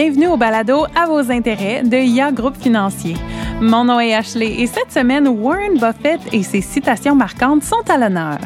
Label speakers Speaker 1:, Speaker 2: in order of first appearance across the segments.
Speaker 1: Bienvenue au balado à vos intérêts de IA Groupe Financier. Mon nom est Ashley et cette semaine, Warren Buffett et ses citations marquantes sont à l'honneur.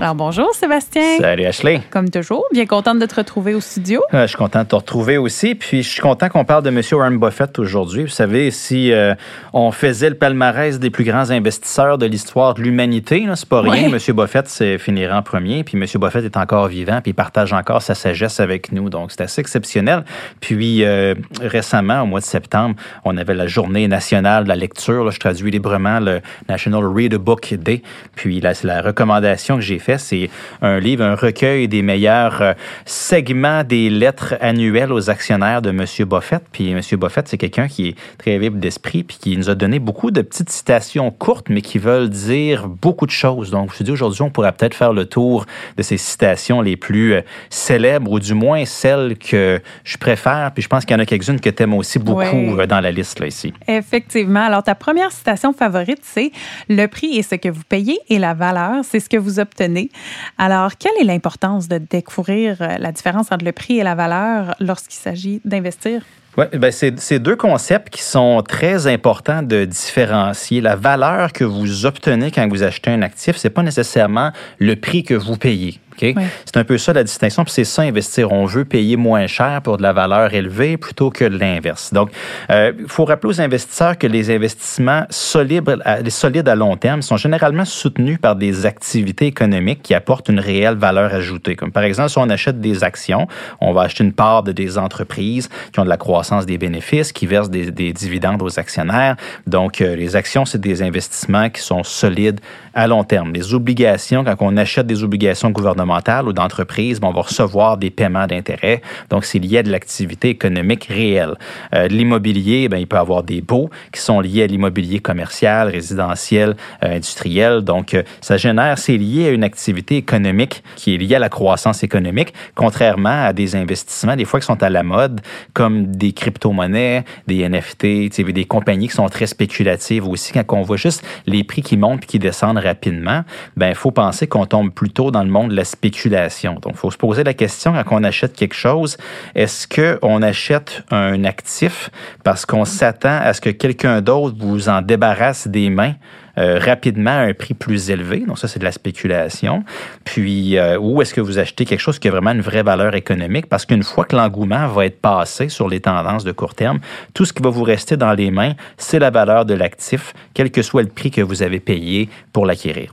Speaker 1: Alors bonjour Sébastien.
Speaker 2: Salut Ashley.
Speaker 1: Comme toujours, bien contente de te retrouver au studio.
Speaker 2: Euh, je suis content de te retrouver aussi. Puis je suis content qu'on parle de M. Warren Buffett aujourd'hui. Vous savez, si euh, on faisait le palmarès des plus grands investisseurs de l'histoire de l'humanité, c'est pas rien. M. Buffett finirait en premier. Puis M. Buffett est encore vivant, puis il partage encore sa sagesse avec nous. Donc c'est assez exceptionnel. Puis euh, récemment, au mois de septembre, on avait la journée nationale de la lecture. je traduis librement le National Read a Book Day. Puis là, c'est la recommandation que j'ai faite. C'est un livre, un recueil des meilleurs euh, segments des lettres annuelles aux actionnaires de M. Buffett. Puis M. Buffett, c'est quelqu'un qui est très libre d'esprit puis qui nous a donné beaucoup de petites citations courtes, mais qui veulent dire beaucoup de choses. Donc, je me suis dit, aujourd'hui, on pourrait peut-être faire le tour de ces citations les plus euh, célèbres ou du moins celles que je préfère. Puis je pense qu'il y en a quelques-unes que tu aimes aussi beaucoup euh, dans la liste là, ici.
Speaker 1: Effectivement. Alors, ta première citation favorite, c'est Le prix est ce que vous payez et la valeur, c'est ce que vous obtenez. Alors, quelle est l'importance de découvrir euh, la différence entre le prix et la valeur lorsqu'il s'agit d'investir?
Speaker 2: Oui, ben c'est deux concepts qui sont très importants de différencier. La valeur que vous obtenez quand vous achetez un actif, c'est pas nécessairement le prix que vous payez. C'est un peu ça la distinction. Puis c'est ça, investir. On veut payer moins cher pour de la valeur élevée plutôt que l'inverse. Donc, il euh, faut rappeler aux investisseurs que les investissements solides à, solides à long terme sont généralement soutenus par des activités économiques qui apportent une réelle valeur ajoutée. Comme par exemple, si on achète des actions, on va acheter une part de des entreprises qui ont de la croissance des bénéfices, qui versent des, des dividendes aux actionnaires. Donc, euh, les actions, c'est des investissements qui sont solides à long terme. Les obligations, quand on achète des obligations gouvernementales, ou d'entreprise, on va recevoir des paiements d'intérêt. Donc, c'est lié à de l'activité économique réelle. Euh, l'immobilier, ben, il peut avoir des baux qui sont liés à l'immobilier commercial, résidentiel, euh, industriel. Donc, euh, ça génère, c'est lié à une activité économique qui est liée à la croissance économique, contrairement à des investissements, des fois, qui sont à la mode, comme des crypto-monnaies, des NFT, des compagnies qui sont très spéculatives aussi. Quand on voit juste les prix qui montent et qui descendent rapidement, ben, il faut penser qu'on tombe plutôt dans le monde de la. Donc, il faut se poser la question quand on achète quelque chose, est-ce qu'on achète un actif parce qu'on s'attend à ce que quelqu'un d'autre vous en débarrasse des mains euh, rapidement à un prix plus élevé? Donc ça, c'est de la spéculation. Puis, euh, ou est-ce que vous achetez quelque chose qui a vraiment une vraie valeur économique? Parce qu'une fois que l'engouement va être passé sur les tendances de court terme, tout ce qui va vous rester dans les mains, c'est la valeur de l'actif, quel que soit le prix que vous avez payé pour l'acquérir.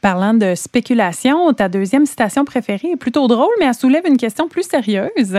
Speaker 1: Parlant de spéculation, ta deuxième citation préférée est plutôt drôle, mais elle soulève une question plus sérieuse.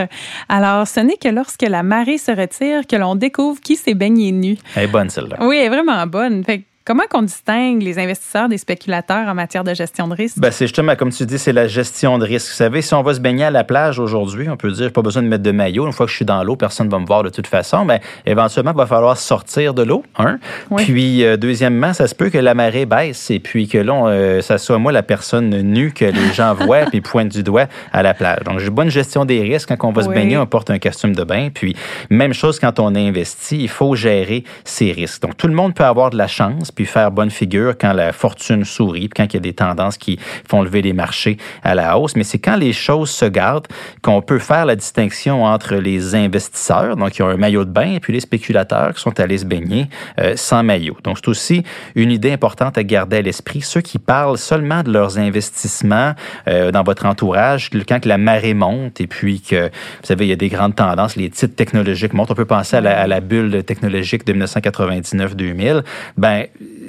Speaker 1: Alors, ce n'est que lorsque la marée se retire que l'on découvre qui s'est baigné nu.
Speaker 2: Elle est bonne, celle-là.
Speaker 1: Oui, elle est vraiment bonne. Fait Comment qu'on distingue les investisseurs des spéculateurs en matière de gestion de risque?
Speaker 2: Ben, c'est justement, comme tu dis, c'est la gestion de risque. Vous savez, si on va se baigner à la plage aujourd'hui, on peut dire, pas besoin de mettre de maillot. Une fois que je suis dans l'eau, personne ne va me voir de toute façon. Mais ben, éventuellement, il va falloir sortir de l'eau, un. Puis, euh, deuxièmement, ça se peut que la marée baisse et puis que là, euh, ça soit moi la personne nue que les gens voient puis pointent du doigt à la plage. Donc, j'ai bonne gestion des risques. Quand on va se baigner, on porte un costume de bain. Puis, même chose quand on investit, il faut gérer ses risques. Donc, tout le monde peut avoir de la chance faire bonne figure quand la fortune sourit, quand il y a des tendances qui font lever les marchés à la hausse. Mais c'est quand les choses se gardent qu'on peut faire la distinction entre les investisseurs, donc qui ont un maillot de bain, et puis les spéculateurs qui sont allés se baigner euh, sans maillot. Donc, c'est aussi une idée importante à garder à l'esprit. Ceux qui parlent seulement de leurs investissements euh, dans votre entourage, quand la marée monte et puis que, vous savez, il y a des grandes tendances, les titres technologiques montent. On peut penser à la, à la bulle technologique de 1999-2000. Ben,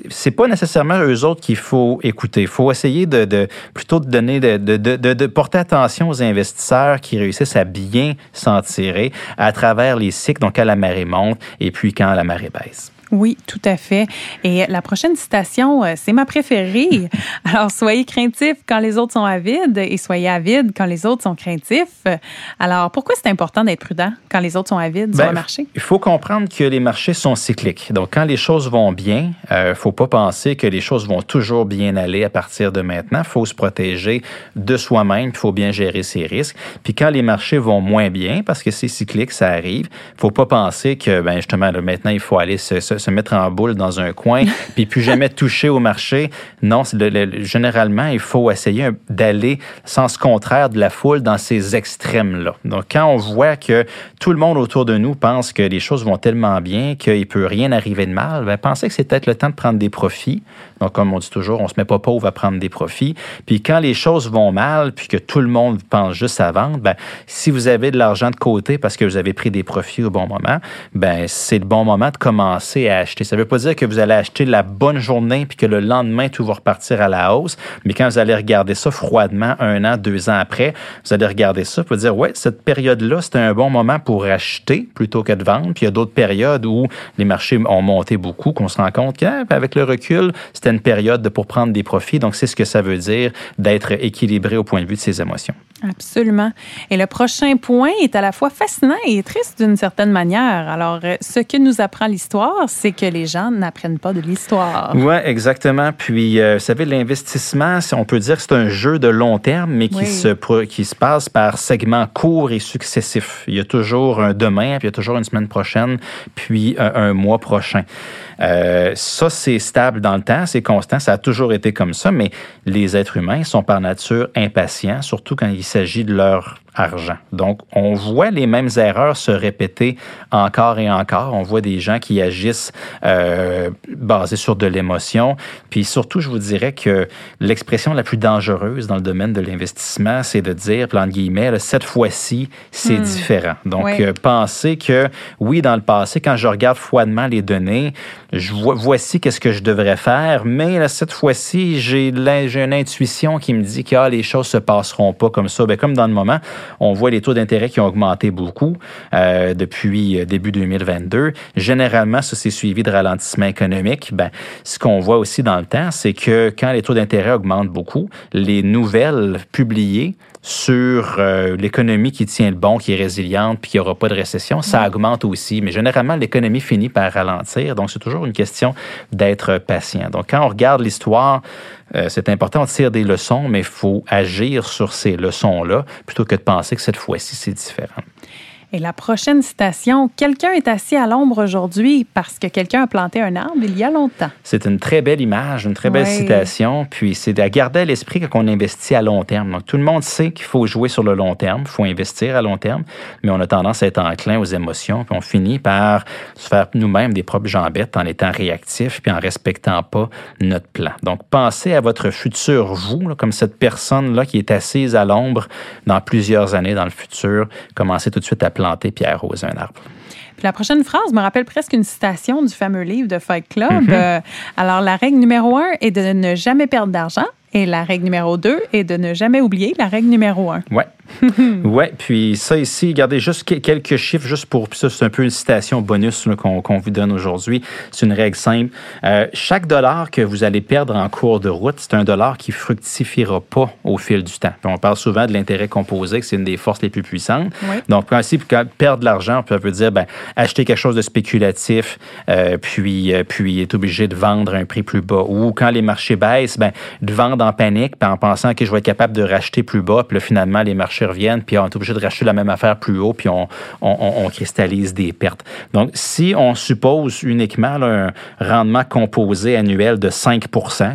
Speaker 2: c'est pas nécessairement eux autres qu'il faut écouter. Il faut essayer de, plutôt de donner de, de, porter attention aux investisseurs qui réussissent à bien s'en tirer à travers les cycles, donc quand la marée monte et puis quand la marée baisse.
Speaker 1: Oui, tout à fait. Et la prochaine citation, euh, c'est ma préférée. Alors, soyez craintifs quand les autres sont avides et soyez avides quand les autres sont craintifs. Alors, pourquoi c'est important d'être prudent quand les autres sont avides sur ben, le marché?
Speaker 2: Il faut comprendre que les marchés sont cycliques. Donc, quand les choses vont bien, il euh, ne faut pas penser que les choses vont toujours bien aller à partir de maintenant. Il faut se protéger de soi-même, il faut bien gérer ses risques. Puis quand les marchés vont moins bien, parce que c'est cyclique, ça arrive, il ne faut pas penser que, ben, justement, maintenant, il faut aller se se mettre en boule dans un coin, puis plus jamais toucher au marché. Non, généralement, il faut essayer d'aller sens contraire de la foule dans ces extrêmes-là. Donc, quand on voit que tout le monde autour de nous pense que les choses vont tellement bien qu'il peut rien arriver de mal, ben, pensez que c'est peut-être le temps de prendre des profits. Donc, comme on dit toujours, on se met pas pauvre à prendre des profits. Puis quand les choses vont mal, puis que tout le monde pense juste à vendre, ben, si vous avez de l'argent de côté parce que vous avez pris des profits au bon moment, ben, c'est le bon moment de commencer à acheter. Ça ne veut pas dire que vous allez acheter la bonne journée puis que le lendemain, tout va repartir à la hausse. Mais quand vous allez regarder ça froidement, un an, deux ans après, vous allez regarder ça pour dire, ouais, cette période-là, c'était un bon moment pour acheter plutôt que de vendre. Puis il y a d'autres périodes où les marchés ont monté beaucoup, qu'on se rend compte qu'avec le recul, c'était une période pour prendre des profits. Donc, c'est ce que ça veut dire d'être équilibré au point de vue de ses émotions.
Speaker 1: Absolument. Et le prochain point est à la fois fascinant et triste d'une certaine manière. Alors, euh, ce que nous apprend l'histoire, c'est que les gens n'apprennent pas de l'histoire.
Speaker 2: Oui, exactement. Puis, euh, vous savez, l'investissement, on peut dire que c'est un jeu de long terme, mais qui, se, qui se passe par segments courts et successifs. Il y a toujours un demain, puis il y a toujours une semaine prochaine, puis un, un mois prochain. Euh, ça, c'est stable dans le temps, c'est constant, ça a toujours été comme ça, mais les êtres humains sont par nature impatients, surtout quand il s'agit de leur argent. Donc, on voit les mêmes erreurs se répéter encore et encore. On voit des gens qui agissent euh, basés sur de l'émotion. Puis surtout, je vous dirais que l'expression la plus dangereuse dans le domaine de l'investissement, c'est de dire, plan de guillemets, cette fois-ci, c'est hmm. différent. Donc, euh, pensez que, oui, dans le passé, quand je regarde froidement les données, je voici qu'est-ce que je devrais faire, mais cette fois-ci, j'ai une intuition qui me dit que ah, les choses se passeront pas comme ça. Bien, comme dans le moment, on voit les taux d'intérêt qui ont augmenté beaucoup euh, depuis euh, début 2022. Généralement, ça s'est suivi de ralentissement économique. Ben, ce qu'on voit aussi dans le temps, c'est que quand les taux d'intérêt augmentent beaucoup, les nouvelles publiées sur euh, l'économie qui tient le bon, qui est résiliente, puis qu'il n'y aura pas de récession, ça augmente aussi. Mais généralement, l'économie finit par ralentir. Donc, c'est toujours une question d'être patient. Donc, quand on regarde l'histoire, euh, c'est important de tirer des leçons, mais il faut agir sur ces leçons-là plutôt que de penser que cette fois-ci, c'est différent.
Speaker 1: Et la prochaine citation, quelqu'un est assis à l'ombre aujourd'hui parce que quelqu'un a planté un arbre il y a longtemps.
Speaker 2: C'est une très belle image, une très belle citation, puis c'est à garder à l'esprit quand on investit à long terme. Donc tout le monde sait qu'il faut jouer sur le long terme, il faut investir à long terme, mais on a tendance à être enclin aux émotions, puis on finit par se faire nous-mêmes des propres jambettes en étant réactifs puis en respectant pas notre plan. Donc pensez à votre futur vous, comme cette personne-là qui est assise à l'ombre dans plusieurs années dans le futur. Commencez tout de suite à planter puis arroser un arbre.
Speaker 1: Puis la prochaine phrase me rappelle presque une citation du fameux livre de Fight Club. Mm-hmm. Euh, alors, la règle numéro un est de ne jamais perdre d'argent. Et la règle numéro deux est de ne jamais oublier la règle numéro un.
Speaker 2: Ouais. oui, puis ça ici, regardez juste quelques chiffres, juste pour. ça, c'est un peu une citation bonus qu'on vous donne aujourd'hui. C'est une règle simple. Euh, chaque dollar que vous allez perdre en cours de route, c'est un dollar qui fructifiera pas au fil du temps. on parle souvent de l'intérêt composé, que c'est une des forces les plus puissantes. Donc, principe, quand perdre de l'argent, on peut dire ben, acheter quelque chose de spéculatif, euh, puis, euh, puis être obligé de vendre à un prix plus bas. Ou quand les marchés baissent, ben, de vendre en panique, puis en pensant que je vais être capable de racheter plus bas, puis là, finalement, les marchés reviennent, puis on est obligé de racheter la même affaire plus haut, puis on, on, cristallise des pertes. Donc, si on suppose uniquement un rendement composé annuel de 5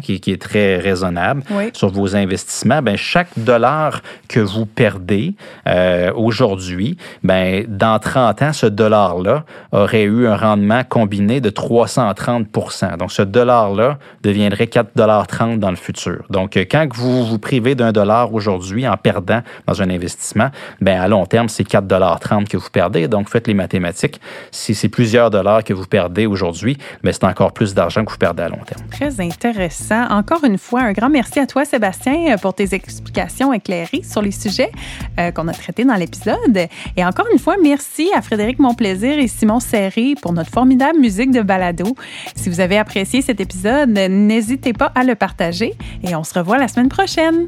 Speaker 2: qui, qui est très raisonnable sur vos investissements, ben chaque dollar que vous perdez euh, aujourd'hui, ben dans 30 ans, ce dollar-là aurait eu un rendement combiné de 330% Donc, ce dollar-là deviendrait 4,30 dans le futur. Donc, quand vous vous privez d'un dollar aujourd'hui en perdant dans un investissement, ben à long terme, c'est 4,30 que vous perdez. Donc, faites les mathématiques. Si c'est plusieurs dollars que vous perdez aujourd'hui, mais ben, c'est encore plus d'argent que vous perdez à long terme.
Speaker 1: Très intéressant. Encore une fois, un grand merci à toi, Sébastien, pour tes explications éclairées sur les sujets euh, qu'on a traités dans l'épisode. Et encore une fois, merci à Frédéric Monplaisir et Simon Serré pour notre formidable musique de balado. Si vous avez apprécié cet épisode, n'hésitez pas à le partager et on se revoit la semaine prochaine.